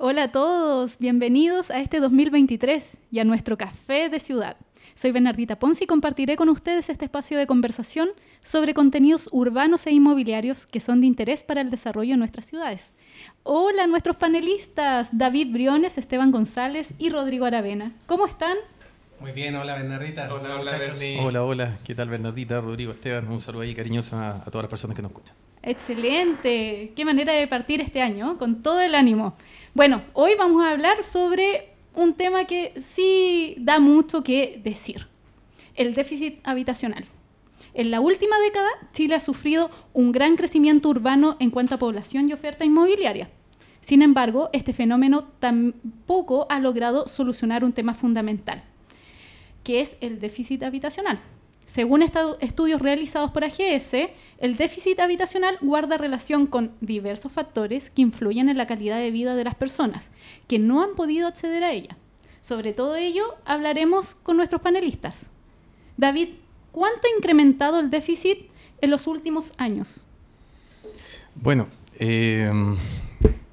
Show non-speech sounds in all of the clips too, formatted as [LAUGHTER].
Hola a todos, bienvenidos a este 2023 y a nuestro café de ciudad. Soy Bernardita Ponce y compartiré con ustedes este espacio de conversación sobre contenidos urbanos e inmobiliarios que son de interés para el desarrollo de nuestras ciudades. Hola a nuestros panelistas, David Briones, Esteban González y Rodrigo Aravena. ¿Cómo están? Muy bien, hola Bernardita. Hola, hola, hola, hola, ¿qué tal Bernardita, Rodrigo, Esteban? Un saludo ahí cariñoso a, todas las personas que nos escuchan. Excelente, qué manera de partir este año, con todo el ánimo. Bueno, hoy vamos a hablar sobre un tema que sí da mucho que decir, el déficit habitacional. En la última década, Chile ha sufrido un gran crecimiento urbano en cuanto a población y oferta inmobiliaria. Sin embargo, este fenómeno tampoco ha logrado solucionar un tema fundamental, que es el déficit habitacional. Según estudios realizados por AGS, el déficit habitacional guarda relación con diversos factores que influyen en la calidad de vida de las personas que no han podido acceder a ella. Sobre todo ello hablaremos con nuestros panelistas. David, ¿cuánto ha incrementado el déficit en los últimos años? Bueno, eh,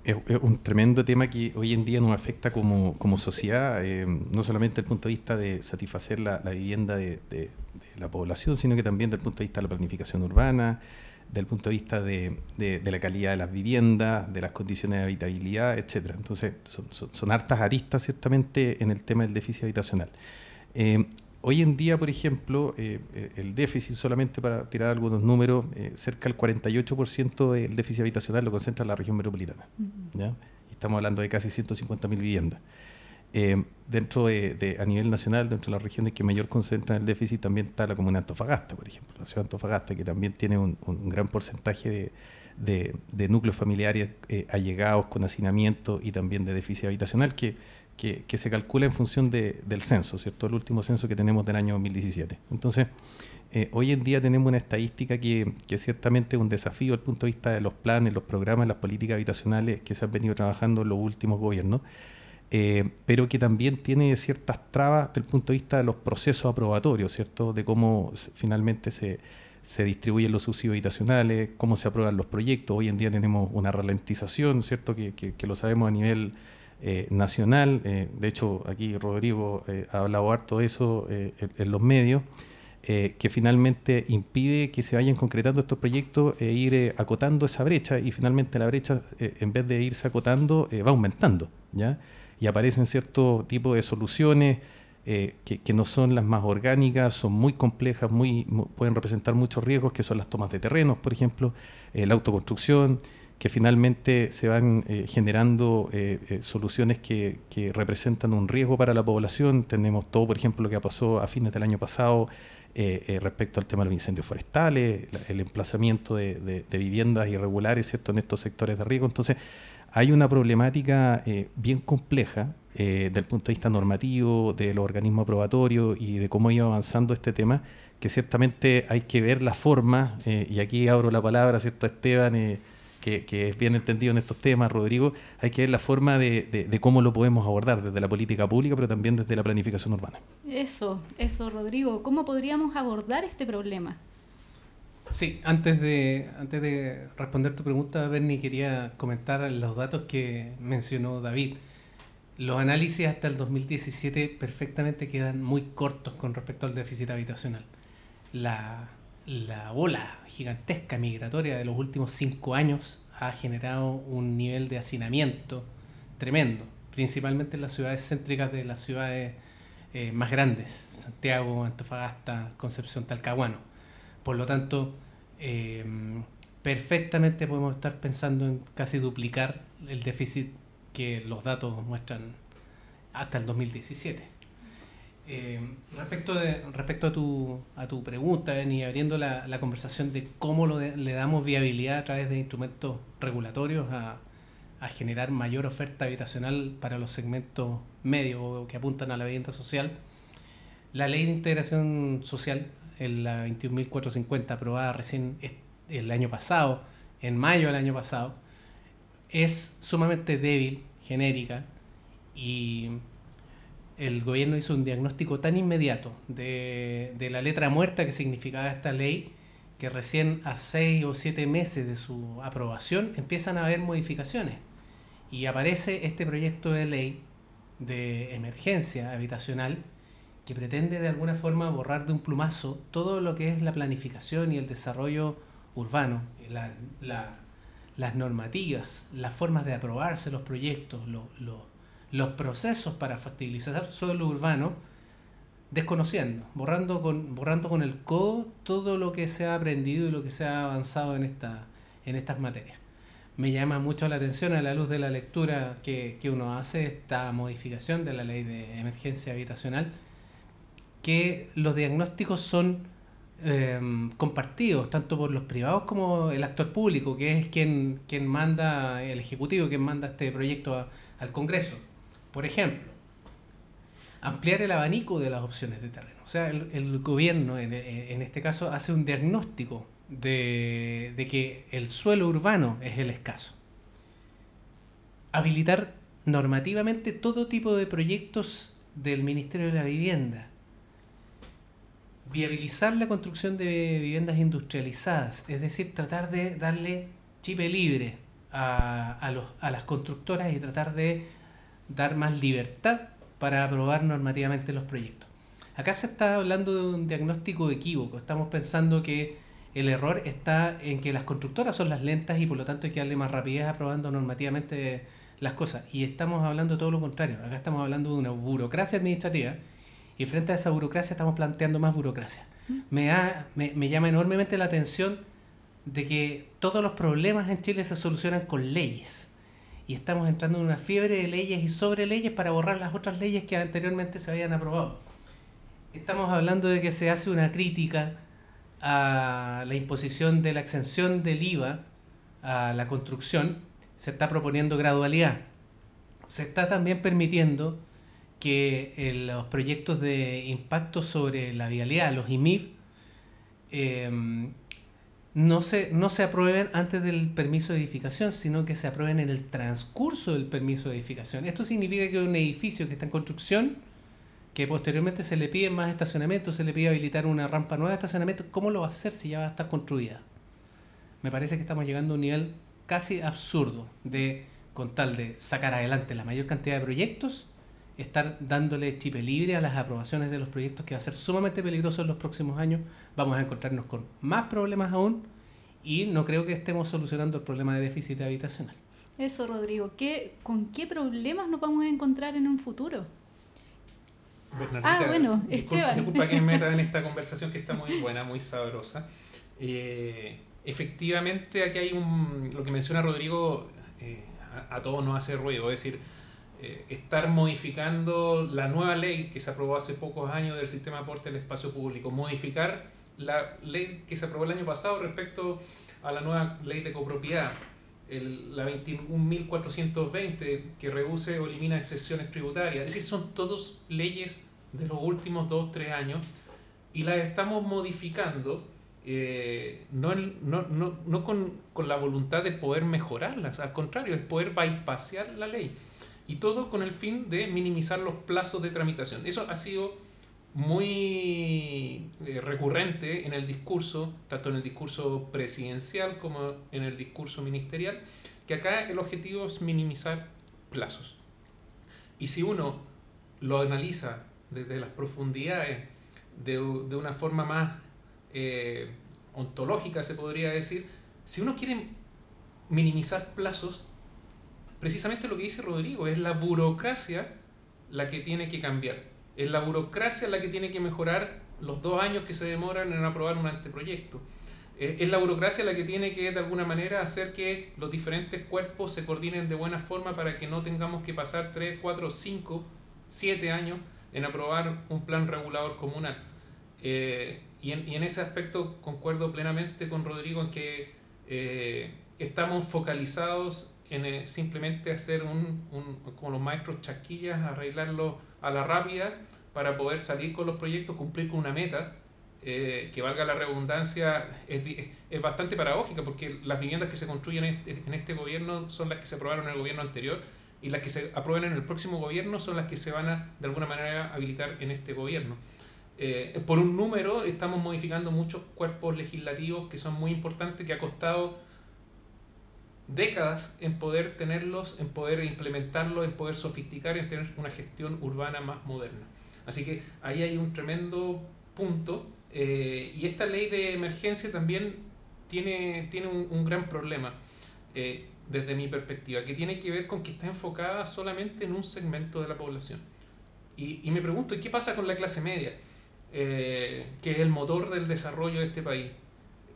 es, un tremendo tema que hoy en día nos afecta como, sociedad, eh, no solamente desde el punto de vista de satisfacer la, vivienda de, la población, sino que también desde el punto de vista de la planificación urbana, desde el punto de vista de, la calidad de las viviendas, de las condiciones de habitabilidad, etc. Entonces, son, hartas aristas, ciertamente, en el tema del déficit habitacional. Eh, Hoy en día, por ejemplo, eh, eh, el déficit, solamente para tirar algunos números, eh, cerca del 48% del déficit habitacional lo concentra en la región metropolitana. Estamos hablando de casi 150.000 viviendas. dentro de, a nivel nacional, dentro de las regiones que mayor concentran el déficit, también está la comuna de Antofagasta, por ejemplo, la ciudad de Antofagasta, que también tiene un, gran porcentaje de, núcleos familiares allegados con hacinamiento y también de déficit habitacional, que que, se calcula en función del censo, ¿cierto? El último censo que tenemos del año 2017. Entonces, eh, hoy en día tenemos una estadística que, que ciertamente es un desafío desde el punto de vista de los planes, los programas, las políticas habitacionales que se han venido trabajando en los últimos gobiernos, eh, pero que también tiene ciertas trabas desde el punto de vista de los procesos aprobatorios, ¿cierto? De cómo finalmente se, se distribuyen los subsidios habitacionales, cómo se aprueban los proyectos. Hoy en día tenemos una ralentización, ¿cierto? Que, que lo sabemos a nivel eh, nacional. Eh, de hecho, aquí Rodrigo eh, ha hablado harto de eso en, los medios, que finalmente impide que se vayan concretando estos proyectos e ir acotando esa brecha y finalmente la brecha, en vez de irse acotando, va aumentando. ¿ya? Y aparecen cierto tipo de soluciones. que, que, no son las más orgánicas, son muy complejas, muy, pueden representar muchos riesgos, que son las tomas de terrenos, por ejemplo, la autoconstrucción, que finalmente se van eh, generando eh, eh, soluciones que, representan un riesgo para la población. Tenemos todo, por ejemplo, lo que pasó a fines del año pasado respecto al tema de los incendios forestales, el emplazamiento de, viviendas irregulares ¿cierto? en estos sectores de riesgo. Entonces, hay una problemática bien compleja desde el punto de vista normativo, de los organismos aprobatorios y de cómo iba avanzando este tema, que ciertamente hay que ver la forma, y aquí abro la palabra, ¿cierto, Esteban? Que, es bien entendido en estos temas, Rodrigo, hay que ver la forma de, cómo lo podemos abordar desde la política pública, pero también desde la planificación urbana. Eso, eso, Rodrigo. ¿Cómo podríamos abordar este problema? Sí, antes de, antes de responder tu pregunta, Bernie, quería comentar los datos que mencionó David. Los análisis hasta el 2017 perfectamente quedan muy cortos con respecto al déficit habitacional. La, la ola gigantesca migratoria de los últimos cinco años ha generado un nivel de hacinamiento tremendo, principalmente en las ciudades céntricas de las ciudades eh, más grandes, Santiago, Antofagasta, Concepción, Talcahuano. Por lo tanto, em, perfectamente podemos estar pensando en casi duplicar el déficit que los datos muestran hasta el 2017. Eh, respecto de, respecto a tu, a tu pregunta, y abriendo la, la, conversación de cómo le damos viabilidad a través de instrumentos regulatorios a, a, generar mayor oferta habitacional para los segmentos medios que apuntan a la vivienda social, la ley de integración social, la 21.450, aprobada recién el año pasado, en mayo del año pasado, es sumamente débil, genérica, y el gobierno hizo un diagnóstico tan inmediato de, la letra muerta que significaba esta ley que recién a seis o siete meses de su aprobación empiezan a haber modificaciones. Y aparece este proyecto de ley de emergencia habitacional que pretende de alguna forma borrar de un plumazo todo lo que es la planificación y el desarrollo urbano, las normativas, las formas de aprobarse los proyectos, los procesos para facilitar suelo urbano, desconociendo, borrando con, borrando con el codo todo lo que se ha aprendido y lo que se ha avanzado en, esta, en estas materias. Me llama mucho la atención a la luz de la lectura que, que uno hace esta modificación de la ley de emergencia habitacional, que los diagnósticos son em, compartidos tanto por los privados como el actor público, que es quien, quien manda, el Ejecutivo, quien manda este proyecto al Congreso. Por ejemplo, ampliar el abanico de las opciones de terreno. O sea, el, gobierno en, en, este caso hace un diagnóstico de, de que el suelo urbano es el escaso. Habilitar normativamente todo tipo de proyectos del Ministerio de la Vivienda viabilizar la construcción de viviendas industrializadas, es decir, tratar de darle chipe libre a, a, los, a las constructoras y tratar de dar más libertad para aprobar normativamente los proyectos. Acá se está hablando de un diagnóstico equívoco, estamos pensando que el error está en que las constructoras son las lentas y por lo tanto hay que darle más rapidez aprobando normativamente las cosas. Y estamos hablando todo lo contrario, acá estamos hablando de una burocracia administrativa y frente a esa burocracia estamos planteando más burocracia. Me, me, me, llama enormemente la atención de que todos los problemas en Chile se solucionan con leyes. Y estamos entrando en una fiebre de leyes y sobre leyes para borrar las otras leyes que anteriormente se habían aprobado. Estamos hablando de que se hace una crítica a la imposición de la exención del IVA a la construcción. Se está proponiendo gradualidad. Se está también permitiendo que los proyectos de impacto sobre la vialidad, los IMIV, no, se, no se aprueben antes del permiso de edificación, sino que se aprueben en el transcurso del permiso de edificación. Esto significa que un edificio que está en construcción, que posteriormente se le pide más estacionamiento, se le pide habilitar una rampa nueva de estacionamiento, ¿cómo lo va a hacer si ya va a estar construida? Me parece que estamos llegando a un nivel casi absurdo de, con tal de sacar adelante la mayor cantidad de proyectos, estar dándole chip libre a las aprobaciones de los proyectos que va a ser sumamente peligroso en los próximos años. Vamos a encontrarnos con más problemas aún y no creo que estemos solucionando el problema de déficit habitacional. Eso, Rodrigo. ¿Qué, ¿Con qué problemas nos vamos a encontrar en un futuro? ah, bueno, disculpa, disculpa que me meta en esta [LAUGHS] conversación que está muy buena, muy sabrosa. Eh, efectivamente, aquí hay un, lo que menciona Rodrigo, eh, a, a, todos nos hace ruido, es decir, eh, estar modificando la nueva ley que se aprobó hace pocos años del sistema de aporte al espacio público, modificar la ley que se aprobó el año pasado respecto a la nueva ley de copropiedad, el, la 21.420 que reduce o elimina excepciones tributarias. Es decir, son todas leyes de los últimos 2-3 años y las estamos modificando. Eh, no, no, no, no con, con, la voluntad de poder mejorarlas, al contrario, es poder bypassear la ley. Y todo con el fin de minimizar los plazos de tramitación. Eso ha sido muy eh, recurrente en el discurso, tanto en el discurso presidencial como en el discurso ministerial, que acá el objetivo es minimizar plazos. Y si uno lo analiza desde las profundidades, de, de una forma más eh, ontológica, se podría decir, si uno quiere minimizar plazos, precisamente lo que dice Rodrigo, es la burocracia la que tiene que cambiar. Es la burocracia la que tiene que mejorar los dos años que se demoran en aprobar un anteproyecto. Eh, es la burocracia la que tiene que de alguna manera hacer que los diferentes cuerpos se coordinen de buena forma para que no tengamos que pasar 3, 4, 5, 7 años en aprobar un plan regulador comunal. Eh, y, en, y, en, ese aspecto concuerdo plenamente con Rodrigo en que eh, estamos focalizados en eh, simplemente hacer un, un, como los maestros chasquillas, arreglarlo a la rápida para poder salir con los proyectos, cumplir con una meta, eh, que valga la redundancia, es, es, bastante paradójica porque las viviendas que se construyen en este, en este gobierno son las que se aprobaron en el gobierno anterior y las que se aprueben en el próximo gobierno son las que se van a de alguna manera habilitar en este gobierno. Eh, por un número estamos modificando muchos cuerpos legislativos que son muy importantes, que ha costado décadas en poder tenerlos, en poder implementarlos, en poder sofisticar, en tener una gestión urbana más moderna. Así que ahí hay un tremendo punto eh, y esta ley de emergencia también tiene, tiene un, gran problema eh, desde mi perspectiva, que tiene que ver con que está enfocada solamente en un segmento de la población. Y, y me pregunto, ¿qué pasa con la clase media? Eh, que es el motor del desarrollo de este país.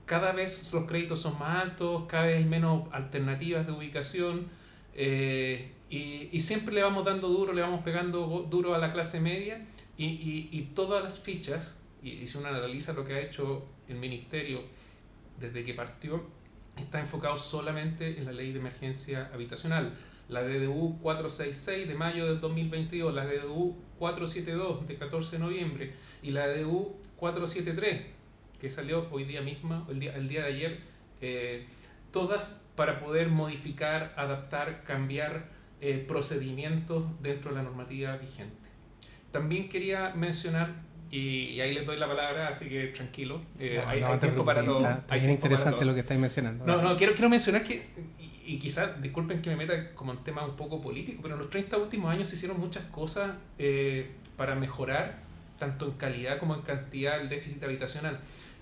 Cada vez los créditos son más altos, cada vez hay menos alternativas de ubicación y, y, siempre le vamos dando duro, le vamos pegando duro a la clase media y, y, y todas las fichas y, si uno analiza lo que ha hecho el ministerio desde que partió, está enfocado solamente en la ley de emergencia habitacional. La DDU 466 de mayo del 2022, la DDU 472 de 14 de noviembre y la DDU 473 que salió hoy día misma, el día, el día de ayer, eh, todas para poder modificar, adaptar, cambiar eh, procedimientos dentro de la normativa vigente. También quería mencionar y, ahí les doy la palabra, así que tranquilo. Eh, hay, tiempo para todo. Está, bien interesante lo que estáis mencionando. No, no, quiero, quiero mencionar que, y, quizás, disculpen que me meta como en tema un poco político, pero en los 30 últimos años se hicieron muchas cosas eh, para mejorar, tanto en calidad como en cantidad, el déficit habitacional.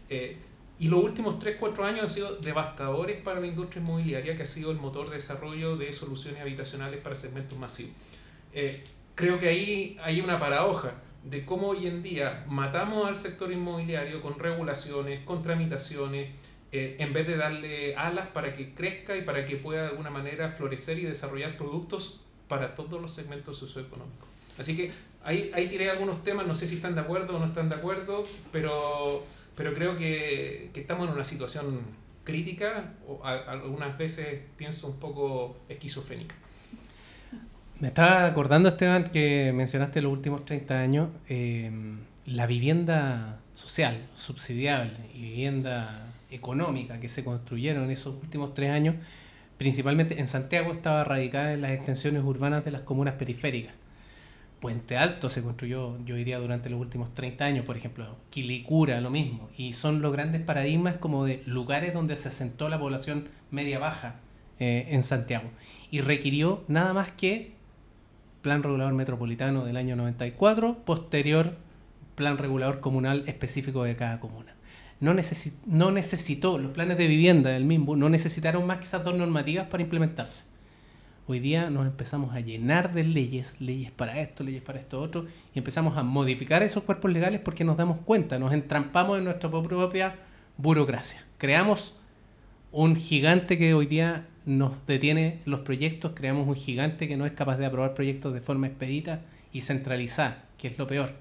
Eh, y los últimos 3-4 años han sido devastadores para la industria inmobiliaria, que ha sido el motor de desarrollo de soluciones habitacionales para segmentos masivos. creo que ahí hay una paradoja de cómo hoy en día matamos al sector inmobiliario con regulaciones, con tramitaciones, eh, en vez de darle alas para que crezca y para que pueda de alguna manera florecer y desarrollar productos para todos los segmentos socioeconómicos. Así que ahí, ahí tiré algunos temas, no sé si están de acuerdo o no están de acuerdo, pero, pero creo que, que estamos en una situación crítica, o algunas veces pienso un poco esquizofrénica. Me estaba acordando, Esteban, que mencionaste los últimos 30 años, eh, la vivienda social, subsidiable y vivienda económica que se construyeron en esos últimos tres años, principalmente en Santiago estaba radicada en las extensiones urbanas de las comunas periféricas. Puente Alto se construyó, yo diría, durante los últimos 30 años, por ejemplo, Quilicura, lo mismo, y son los grandes paradigmas como de lugares donde se asentó la población media-baja eh, en Santiago. Y requirió nada más que Plan Regulador Metropolitano del año 94, posterior Plan Regulador Comunal específico de cada comuna. No, no necesitó, los planes de vivienda del mismo, no necesitaron más que esas dos normativas para implementarse. Hoy día nos empezamos a llenar de leyes, leyes para esto, leyes para esto otro, y empezamos a modificar esos cuerpos legales porque nos damos cuenta, nos entrampamos en nuestra propia burocracia. Creamos un gigante que hoy día nos detiene los proyectos, creamos un gigante que no es capaz de aprobar proyectos de forma expedita y centralizada, que es lo peor.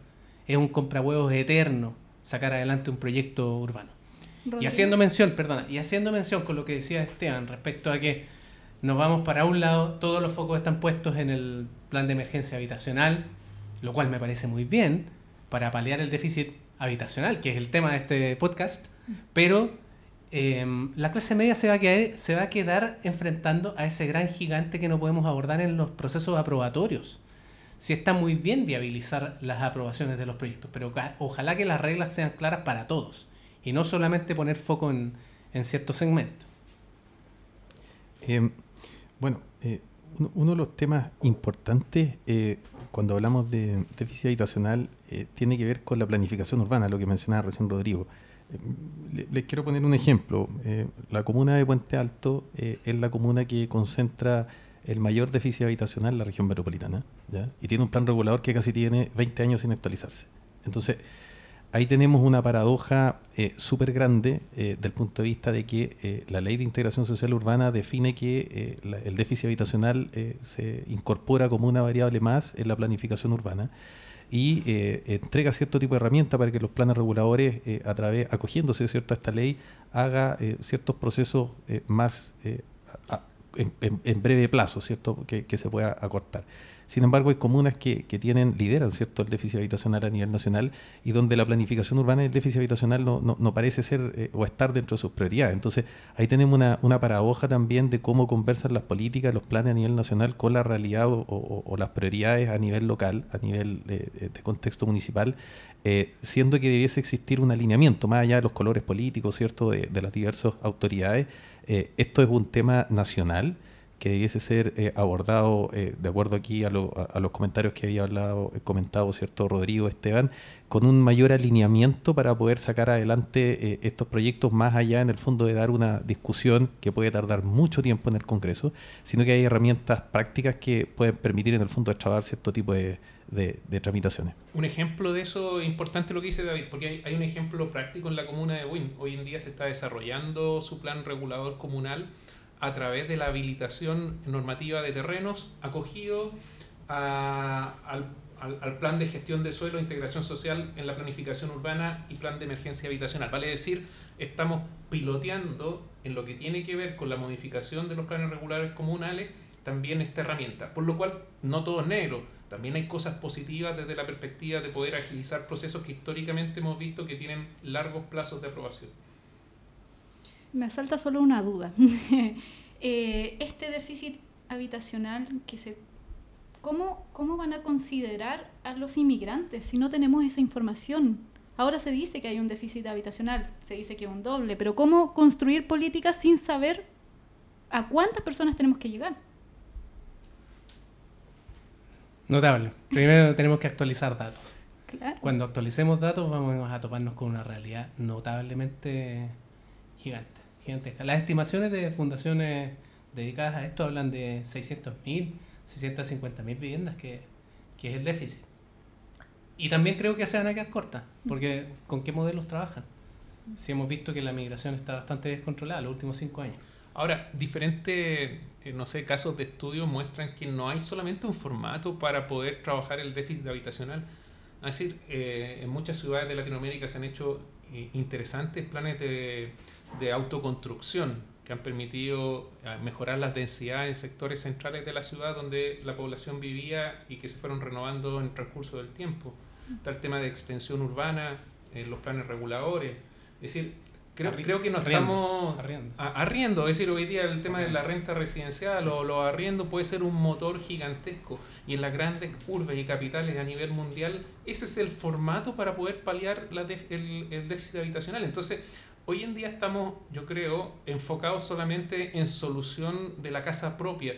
Es un comprahuevos eterno sacar adelante un proyecto urbano. Y haciendo mención, perdona, y haciendo mención con lo que decía Esteban respecto a que nos vamos para un lado, todos los focos están puestos en el plan de emergencia habitacional, lo cual me parece muy bien para paliar el déficit habitacional, que es el tema de este podcast, pero Em, la clase media se va, a quedar, se va a quedar enfrentando a ese gran gigante que no podemos abordar en los procesos aprobatorios. Sí está muy bien viabilizar las aprobaciones de los proyectos, pero ojalá que las reglas sean claras para todos y no solamente poner foco en, en ciertos segmentos. Em, bueno, eh, uno, de los temas importantes eh, cuando hablamos de déficit habitacional eh, tiene que ver con la planificación urbana, lo que mencionaba recién Rodrigo. Les quiero poner un ejemplo. Eh, la comuna de Puente Alto eh, es la comuna que concentra el mayor déficit habitacional en la región metropolitana y tiene un plan regulador que casi tiene 20 años sin actualizarse. Entonces, ahí tenemos una paradoja eh, súper grande del punto de vista de que la ley de integración social urbana define que el déficit habitacional se incorpora como una variable más en la planificación urbana y eh, entrega cierto tipo de herramienta para que los planes reguladores, eh, a través, acogiéndose ¿cierto? a esta ley, haga eh, ciertos procesos más en, breve plazo, ¿cierto? Que, se pueda acortar. Sin embargo, hay comunas que, que tienen, lideran cierto el déficit habitacional a nivel nacional y donde la planificación urbana y el déficit habitacional no, no, parece ser eh, o estar dentro de sus prioridades. Entonces, ahí tenemos una, una paradoja también de cómo conversan las políticas, los planes a nivel nacional con la realidad o, las prioridades a nivel local, a nivel de, contexto municipal, eh, siendo que debiese existir un alineamiento, más allá de los colores políticos, ¿cierto?, de, de las diversas autoridades. Eh, esto es un tema nacional que debiese ser eh, abordado, eh, de acuerdo aquí a, lo- a- a los comentarios que había hablado, eh, comentado, ¿cierto?, Rodrigo, Esteban, con un mayor alineamiento para poder sacar adelante estos proyectos más allá, en el fondo, de dar una discusión que puede tardar mucho tiempo en el Congreso, sino que hay herramientas prácticas que pueden permitir, en el fondo, extrabar cierto tipo de, de- tramitaciones. Un ejemplo de eso es importante lo que dice David, porque hay, hay un ejemplo práctico en la comuna de Buin. Hoy en día se está desarrollando su plan regulador comunal a través de la habilitación normativa de terrenos acogido a- al, al- al plan de gestión de suelo, integración social en la planificación urbana y plan de emergencia habitacional. Vale decir, estamos piloteando en lo que tiene que ver con la modificación de los planes regulares comunales también esta herramienta. Por lo cual, no todo es negro. También hay cosas positivas desde la perspectiva de poder agilizar procesos que históricamente hemos visto que tienen largos plazos de aprobación. Me asalta solo una duda. [LAUGHS] Eh, este déficit habitacional que se ¿cómo, ¿cómo van a considerar a los inmigrantes si no tenemos esa información? Ahora se dice que hay un déficit habitacional, se dice que es un doble, pero ¿cómo construir políticas sin saber a cuántas personas tenemos que llegar? Notable. Primero tenemos que actualizar datos. Claro. Cuando actualicemos datos vamos a toparnos con una realidad notablemente gigante, gigantesca. Las estimaciones de fundaciones dedicadas a esto hablan de 600.000, 650.000 viviendas, que, que es el déficit. Y también creo que se van a quedar cortas, porque ¿con qué modelos trabajan? Si hemos visto que la migración está bastante descontrolada los últimos cinco años. Ahora, diferentes, eh, no sé, casos de estudio muestran que no hay solamente un formato para poder trabajar el déficit habitacional. Es decir, eh, en muchas ciudades de Latinoamérica se han hecho eh, interesantes planes de, de autoconstrucción que han permitido eh, mejorar las densidades en sectores centrales de la ciudad donde la población vivía y que se fueron renovando en el transcurso del tiempo. Está el tema de extensión urbana, eh, los planes reguladores. Es decir, creo, Arri- creo que no arriendos, estamos arriendos. a- arriendo, es decir, hoy día el tema de la renta residencial o los arriendos puede ser un motor gigantesco y en las grandes urbes y capitales a nivel mundial ese es el formato para poder paliar la el, el déficit habitacional. Entonces, hoy en día estamos, yo creo, enfocados solamente en solución de la casa propia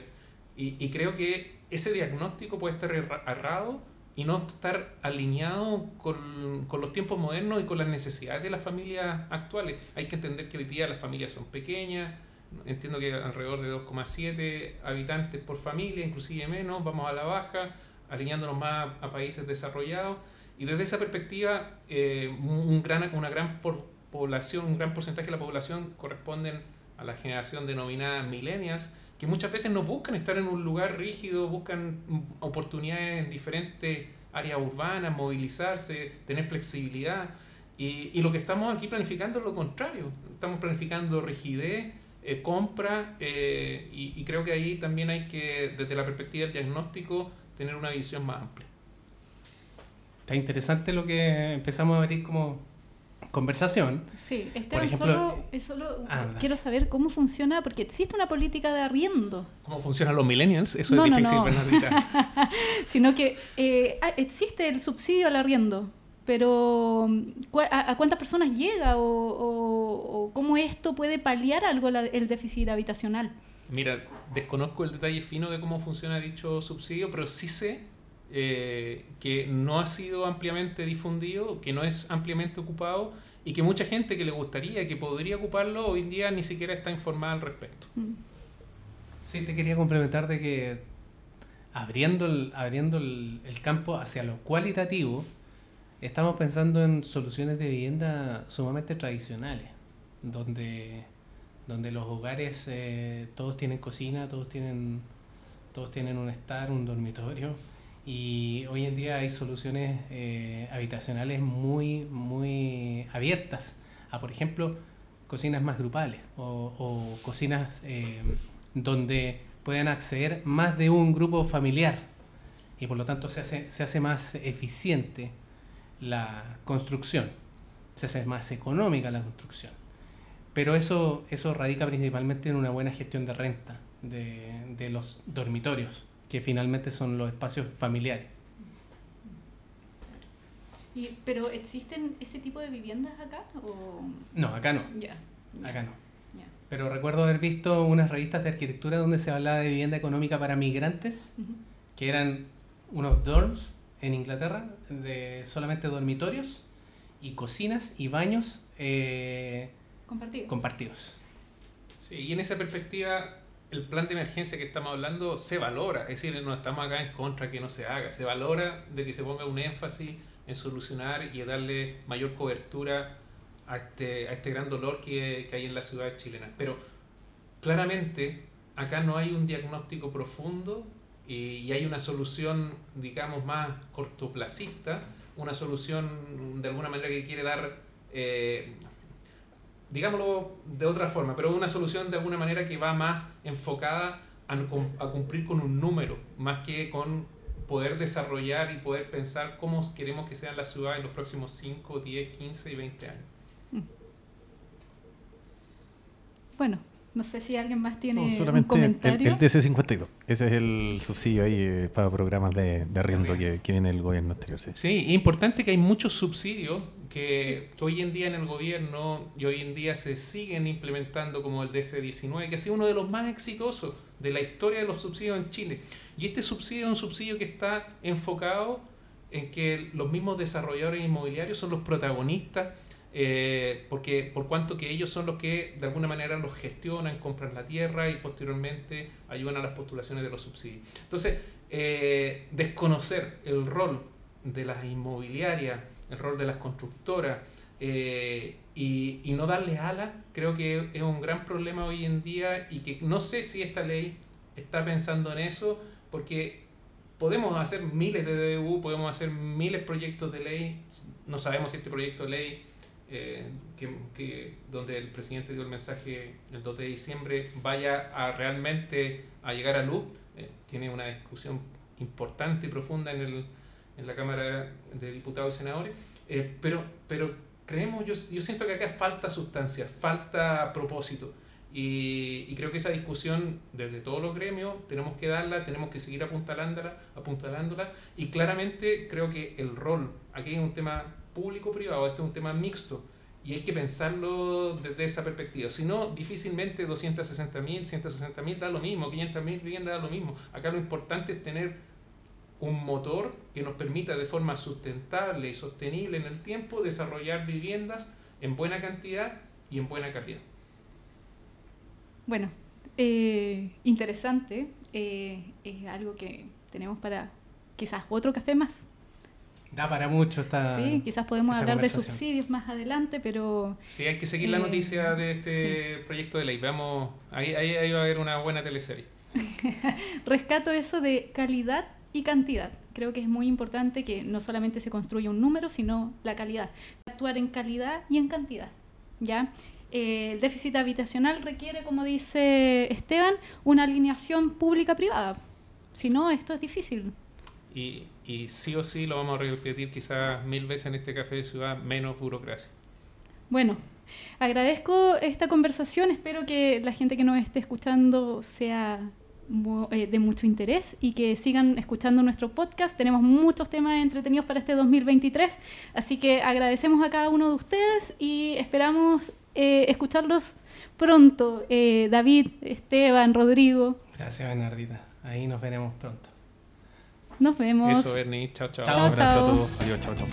y, y creo que ese diagnóstico puede estar erra- errado y no estar alineado con, con los tiempos modernos y con las necesidades de las familias actuales. Hay que entender que hoy día las familias son pequeñas, entiendo que alrededor de 2,7 habitantes por familia, inclusive menos, vamos a la baja, alineándonos más a, países desarrollados. Y desde esa perspectiva, eh, un gran, una gran por- población, un gran porcentaje de la población corresponden a la generación denominada millennials, que muchas veces no buscan estar en un lugar rígido, buscan oportunidades en diferentes áreas urbanas, movilizarse, tener flexibilidad. Y, y lo que estamos aquí planificando es lo contrario. Estamos planificando rigidez, eh, compra, eh, y, y creo que ahí también hay que, desde la perspectiva del diagnóstico, tener una visión más amplia. Está interesante lo que empezamos a abrir como conversación. Sí, Esteban, Por ejemplo, solo, es solo ah, quiero saber cómo funciona, porque existe una política de arriendo, ¿Cómo funcionan los millennials? Eso No, es no, difícil, no. Bernardita. [LAUGHS] sino que eh, ah, existe el subsidio al arriendo, pero ¿cu- ¿a, a cuántas personas llega o, o- o cómo esto puede paliar algo la- el déficit habitacional? Mira, desconozco el detalle fino de cómo funciona dicho subsidio, pero sí sé eh, que no ha sido ampliamente difundido, que no es ampliamente ocupado y que mucha gente que le gustaría, que podría ocuparlo, hoy en día ni siquiera está informada al respecto. Mm. Sí, te quería complementar de que abriendo el, abriendo el, el campo hacia lo cualitativo, estamos pensando en soluciones de vivienda sumamente tradicionales, donde, donde los hogares eh, todos tienen cocina, todos tienen, todos tienen un estar, un dormitorio, y hoy en día hay soluciones eh, habitacionales muy, muy abiertas a, por ejemplo, cocinas más grupales o, o cocinas eh, donde puedan acceder más de un grupo familiar. y por lo tanto se hace, se hace más eficiente la construcción, se hace más económica la construcción. Pero eso, eso radica principalmente en una buena gestión de renta de, de los dormitorios, que finalmente son los espacios familiares. Y, ¿Pero existen ese tipo de viviendas acá? O... No, acá no. Ya. Acá no. ya. Pero recuerdo haber visto unas revistas de arquitectura donde se hablaba de vivienda económica para migrantes, Ujú. que eran unos dorms en Inglaterra, de solamente dormitorios y cocinas y baños eh, Compartidos. compartidos. Sí, y en esa perspectiva, el plan de emergencia que estamos hablando se valora, es decir, no estamos acá en contra que no se haga, se valora de que se ponga un énfasis en solucionar y darle mayor cobertura a este, a este gran dolor que, que hay en la ciudad chilena. Pero claramente acá no hay un diagnóstico profundo y, y hay una solución, digamos, más cortoplacista, una solución de alguna manera que quiere dar... eh, digámoslo de otra forma, pero una solución de alguna manera que va más enfocada a, a cumplir con un número, más que con poder desarrollar y poder pensar cómo queremos que sean las ciudades en los próximos 5, 10, 15 y 20 años. Bueno, no sé si alguien más tiene No, un solamente el, comentario. el DC52. Ese es el subsidio ahí eh, para programas de, de arriendo que, que viene el gobierno anterior. Sí. Sí, importante que hay muchos subsidios que, que hoy en día en el gobierno y hoy en día se siguen implementando como el DC-19, que ha sido uno de los más exitosos de la historia de los subsidios en Chile. Y este subsidio es un subsidio que está enfocado en que los mismos desarrolladores inmobiliarios son los protagonistas, eh, porque por cuanto que ellos son los que de alguna manera los gestionan, compran la tierra y posteriormente ayudan a las postulaciones de los subsidios. Entonces, eh, desconocer el rol de las inmobiliarias, el rol de las constructoras eh, y, y no darles alas, creo que es un gran problema hoy en día y que no sé si esta ley está pensando en eso, porque podemos hacer miles de DBU, podemos hacer miles de proyectos de ley, no sabemos si este proyecto de ley eh, que, que- donde el presidente dio el mensaje el 2 de diciembre vaya a realmente a llegar a luz, eh, tiene una discusión importante y profunda en, el, en la Cámara de Diputados y Senadores, eh, pero, pero creemos, yo, yo siento que acá falta sustancia, falta propósito. Y, y creo que esa discusión desde todos los gremios tenemos que darla, tenemos que seguir apuntalándola, apuntalándola y claramente creo que el rol, aquí es un tema público-privado, este es un tema mixto y hay que pensarlo desde esa perspectiva. Si no, difícilmente 260 mil, 160 mil da lo mismo, 500 mil viviendas da lo mismo. Acá lo importante es tener un motor que nos permita de forma sustentable y sostenible en el tiempo desarrollar viviendas en buena cantidad y en buena calidad. Bueno, eh, interesante. eh, es algo que tenemos para quizás otro café más. Da para mucho esta... sí, quizás podemos hablar de subsidios más adelante, pero Sí, hay que seguir la Eh, noticia de este proyecto de ley. Veamos, ahí, ahí, ahí va a haber una buena teleserie. [LAUGHS] rescato eso de calidad y cantidad. Creo que es muy importante que no solamente se construya un número, sino la calidad. Actuar en calidad y en cantidad. ¿ya? Eh, el déficit habitacional requiere, como dice Esteban, una alineación pública-privada. Si no, esto es difícil. Y, y sí o sí lo vamos a repetir quizás mil veces en este café de ciudad, menos burocracia. Bueno, agradezco esta conversación. Espero que la gente que nos esté escuchando sea de mucho interés y que sigan escuchando nuestro podcast. Tenemos muchos temas entretenidos para este 2023, así que agradecemos a cada uno de ustedes y esperamos eh, escucharlos pronto. Eh, David, Esteban, Rodrigo, Gracias, Bernardita. Ahí nos veremos pronto. nos vemos. Eso, Bernie. Chao, chao. Chao. Chao, Abrazo chao. a todos. Adiós. Chao, chao.